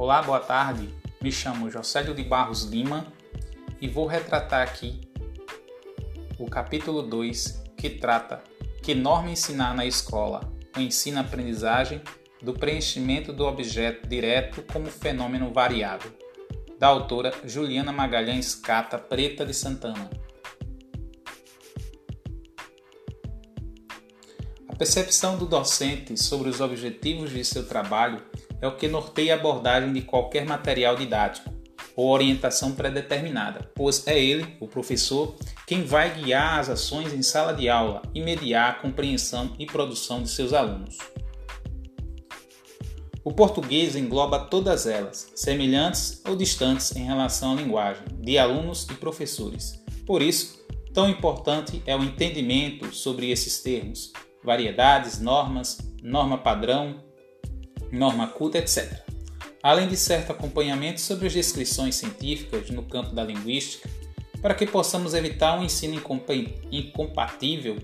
Olá, boa tarde. Me chamo Josélio de Barros Lima e vou retratar aqui o capítulo 2 que trata que norma ensinar na escola, o ensino-aprendizagem do preenchimento do objeto direto como fenômeno variável, da autora Juliana Magalhães Cata Preta de Santana. A percepção do docente sobre os objetivos de seu trabalho é o que norteia a abordagem de qualquer material didático ou orientação pré-determinada, pois é ele, o professor, quem vai guiar as ações em sala de aula e mediar a compreensão e produção de seus alunos. O português engloba todas elas, semelhantes ou distantes em relação à linguagem, de alunos e professores. Por isso, tão importante é o entendimento sobre esses termos, variedades, normas, norma padrão, norma culta, etc. Além de certo acompanhamento sobre as descrições científicas no campo da linguística, para que possamos evitar um ensino incompatível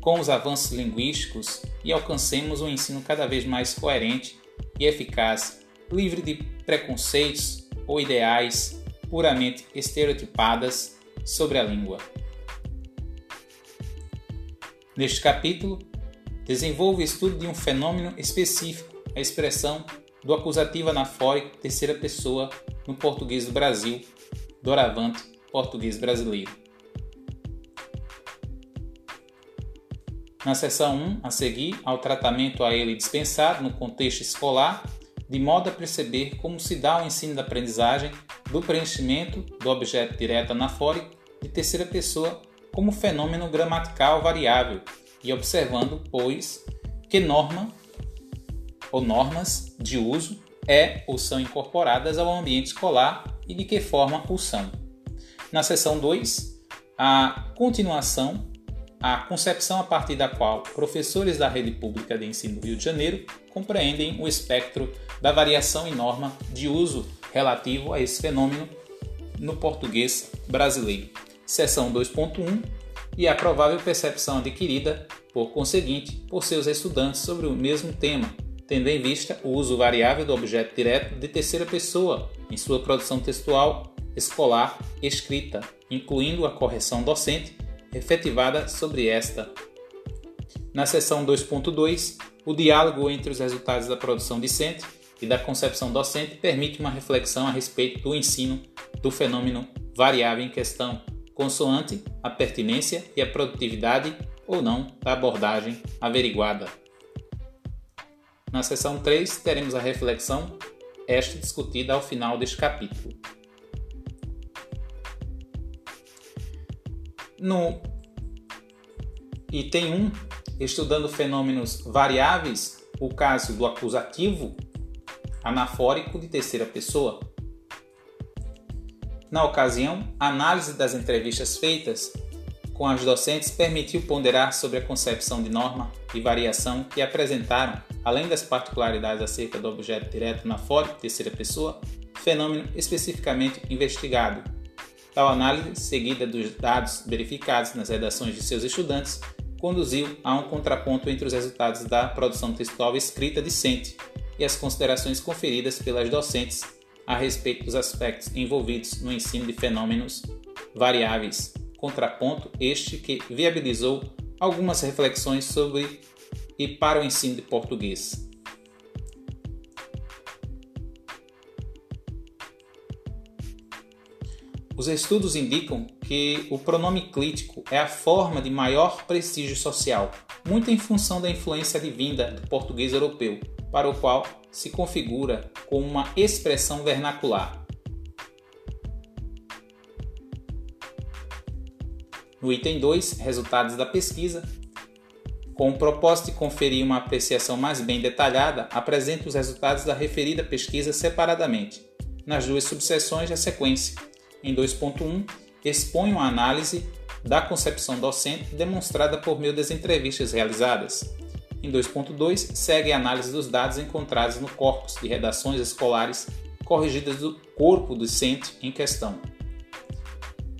com os avanços linguísticos e alcancemos um ensino cada vez mais coerente e eficaz, livre de preconceitos ou ideais puramente estereotipadas sobre a língua. Neste capítulo, desenvolve o estudo de um fenômeno específico a expressão do acusativo anafórico terceira pessoa no português do Brasil, doravante português brasileiro. Na seção 1, a seguir, ao tratamento a ele dispensado no contexto escolar, de modo a perceber como se dá o ensino da aprendizagem do preenchimento do objeto direto anafórico de terceira pessoa como fenômeno gramatical variável e observando, pois, que norma ou normas de uso é ou são incorporadas ao ambiente escolar e de que forma o são. Na seção 2, a continuação, a concepção a partir da qual professores da rede pública de ensino do Rio de Janeiro compreendem o espectro da variação em norma de uso relativo a esse fenômeno no português brasileiro. Seção 2.1 e a provável percepção adquirida, por conseguinte, por seus estudantes sobre o mesmo tema, tendo em vista o uso variável do objeto direto de terceira pessoa em sua produção textual, escolar, escrita, incluindo a correção docente efetivada sobre esta. Na seção 2.2, o diálogo entre os resultados da produção discente e da concepção docente permite uma reflexão a respeito do ensino do fenômeno variável em questão, consoante a pertinência e a produtividade ou não da abordagem averiguada. Na seção 3, teremos a reflexão, esta discutida ao final deste capítulo. No item 1, estudando fenômenos variáveis, o caso do acusativo anafórico de terceira pessoa. Na ocasião, análise das entrevistas feitas com as docentes permitiu ponderar sobre a concepção de norma e variação que apresentaram além das particularidades acerca do objeto direto na foto terceira pessoa, fenômeno especificamente investigado. Tal análise, seguida dos dados verificados nas redações de seus estudantes, conduziu a um contraponto entre os resultados da produção textual escrita discente e as considerações conferidas pelas docentes a respeito dos aspectos envolvidos no ensino de fenômenos variáveis. Contraponto este que viabilizou algumas reflexões sobre e para o ensino de português. Os estudos indicam que o pronome clítico é a forma de maior prestígio social, muito em função da influência advinda do português europeu, para o qual se configura como uma expressão vernacular. No item 2, resultados da pesquisa, com o propósito de conferir uma apreciação mais bem detalhada, apresento os resultados da referida pesquisa separadamente, nas duas subseções da sequência. Em 2.1, exponho a análise da concepção docente demonstrada por meio das entrevistas realizadas. Em 2.2, segue a análise dos dados encontrados no corpus de redações escolares corrigidas do corpo docente em questão.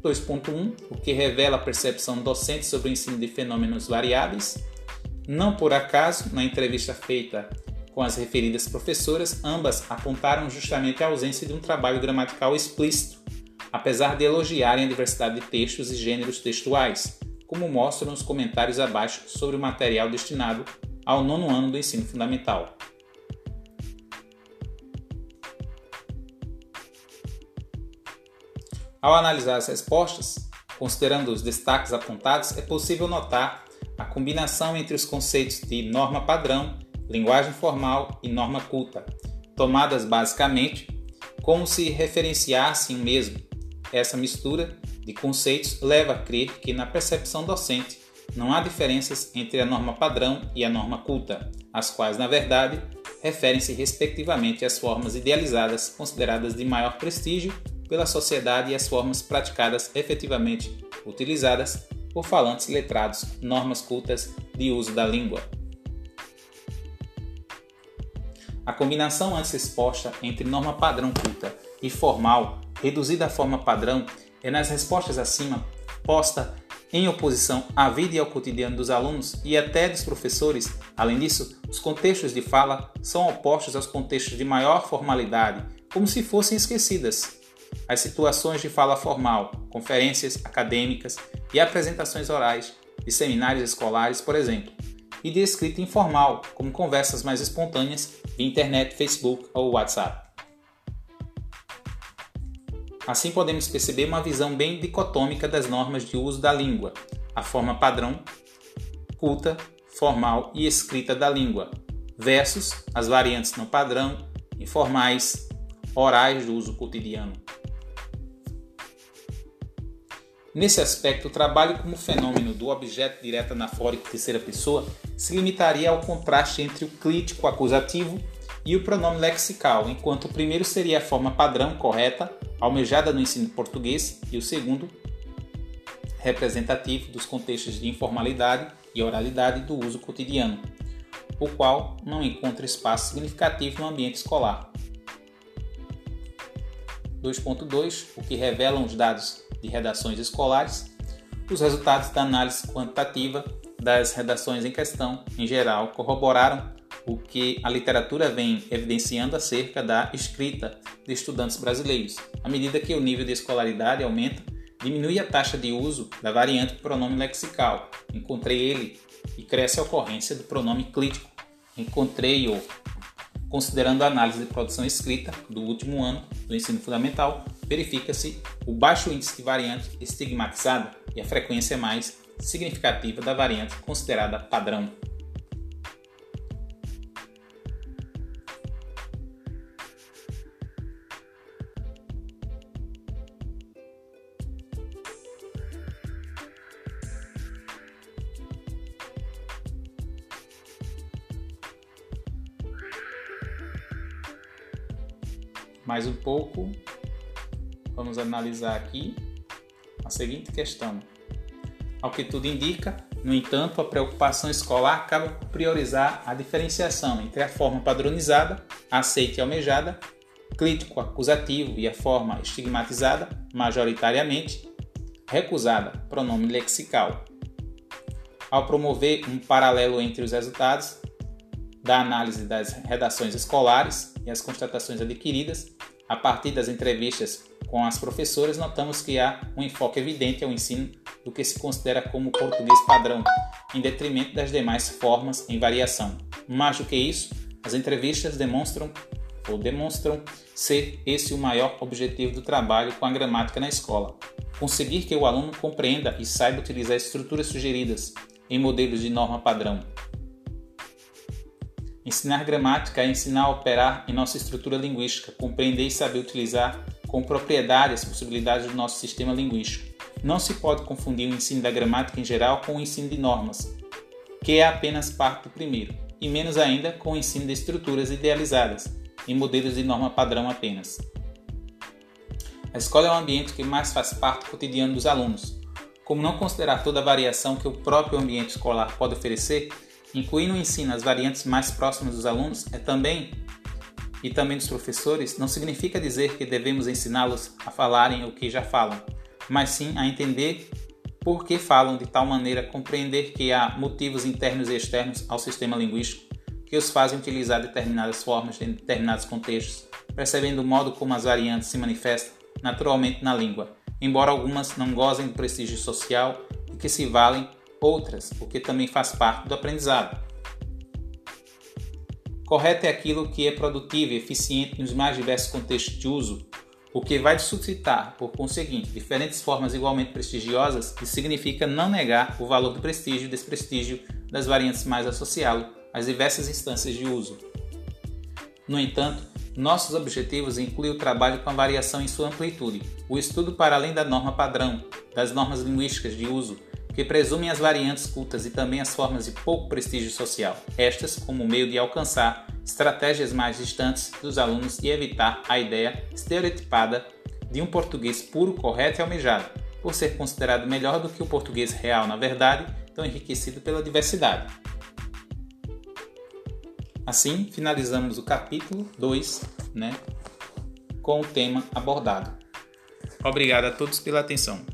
2.1, o que revela a percepção docente sobre o ensino de fenômenos variáveis. Não por acaso, na entrevista feita com as referidas professoras, ambas apontaram justamente a ausência de um trabalho gramatical explícito, apesar de elogiarem a diversidade de textos e gêneros textuais, como mostram os comentários abaixo sobre o material destinado ao nono ano do ensino fundamental. Ao analisar as respostas, considerando os destaques apontados, é possível notar a combinação entre os conceitos de norma padrão, linguagem formal e norma culta, tomadas basicamente como se referenciassem o mesmo. Essa mistura de conceitos leva a crer que na percepção docente não há diferenças entre a norma padrão e a norma culta, as quais, na verdade, referem-se respectivamente às formas idealizadas consideradas de maior prestígio pela sociedade e as formas praticadas efetivamente utilizadas por falantes letrados, normas cultas de uso da língua. A combinação antes exposta entre norma padrão culta e formal, reduzida à forma padrão, é nas respostas acima posta em oposição à vida e ao cotidiano dos alunos e até dos professores. Além disso, os contextos de fala são opostos aos contextos de maior formalidade, como se fossem esquecidas. As situações de fala formal, conferências acadêmicas e apresentações orais de seminários escolares, por exemplo, e de escrita informal, como conversas mais espontâneas via internet, Facebook ou WhatsApp. Assim podemos perceber uma visão bem dicotômica das normas de uso da língua, a forma padrão, culta, formal e escrita da língua, versus as variantes não padrão, informais, orais do uso cotidiano. Nesse aspecto, o trabalho como fenômeno do objeto direto anafórico terceira pessoa se limitaria ao contraste entre o crítico acusativo e o pronome lexical, enquanto o primeiro seria a forma padrão correta, almejada no ensino português, e o segundo, representativo dos contextos de informalidade e oralidade do uso cotidiano, o qual não encontra espaço significativo no ambiente escolar. 2.2 O que revelam os dados de redações escolares, os resultados da análise quantitativa das redações em questão, em geral, corroboraram o que a literatura vem evidenciando acerca da escrita de estudantes brasileiros. À medida que o nível de escolaridade aumenta, diminui a taxa de uso da variante pronome lexical. Encontrei ele e cresce a ocorrência do pronome clítico. Encontrei-o. Considerando a análise de produção escrita do último ano do ensino fundamental, verifica-se o baixo índice de variante estigmatizada e a frequência mais significativa da variante considerada padrão. Mais um pouco, vamos analisar aqui a seguinte questão. Ao que tudo indica, no entanto, a preocupação escolar acaba por priorizar a diferenciação entre a forma padronizada, aceita e almejada, crítico acusativo e a forma estigmatizada, majoritariamente, recusada, pronome lexical. Ao promover um paralelo entre os resultados da análise das redações escolares e as constatações adquiridas, a partir das entrevistas com as professoras, notamos que há um enfoque evidente ao ensino do que se considera como português padrão, em detrimento das demais formas em variação. Mais do que isso, as entrevistas demonstram ou demonstram ser esse o maior objetivo do trabalho com a gramática na escola. Conseguir que o aluno compreenda e saiba utilizar estruturas sugeridas em modelos de norma padrão, Ensinar gramática é ensinar a operar em nossa estrutura linguística, compreender e saber utilizar com propriedade as possibilidades do nosso sistema linguístico. Não se pode confundir o ensino da gramática em geral com o ensino de normas, que é apenas parte do primeiro, e menos ainda com o ensino de estruturas idealizadas, em modelos de norma padrão apenas. A escola é o ambiente que mais faz parte do cotidiano dos alunos. Como não considerar toda a variação que o próprio ambiente escolar pode oferecer, Incluir no ensino as variantes mais próximas dos alunos é também e também dos professores não significa dizer que devemos ensiná-los a falarem o que já falam, mas sim a entender por que falam de tal maneira, compreender que há motivos internos e externos ao sistema linguístico, que os fazem utilizar determinadas formas em determinados contextos, percebendo o modo como as variantes se manifestam naturalmente na língua, embora algumas não gozem do prestígio social e que se valem outras, o que também faz parte do aprendizado. Correto é aquilo que é produtivo e eficiente nos mais diversos contextos de uso, o que vai suscitar, por conseguinte, diferentes formas igualmente prestigiosas e significa não negar o valor do prestígio e desprestígio das variantes mais associá-lo às diversas instâncias de uso. No entanto, nossos objetivos incluem o trabalho com a variação em sua amplitude, o estudo para além da norma padrão, das normas linguísticas de uso, que presumem as variantes cultas e também as formas de pouco prestígio social, estas como meio de alcançar estratégias mais distantes dos alunos e evitar a ideia estereotipada de um português puro, correto e almejado, por ser considerado melhor do que o português real na verdade, tão enriquecido pela diversidade. Assim, finalizamos o capítulo 2 né, com o tema abordado. Obrigado a todos pela atenção.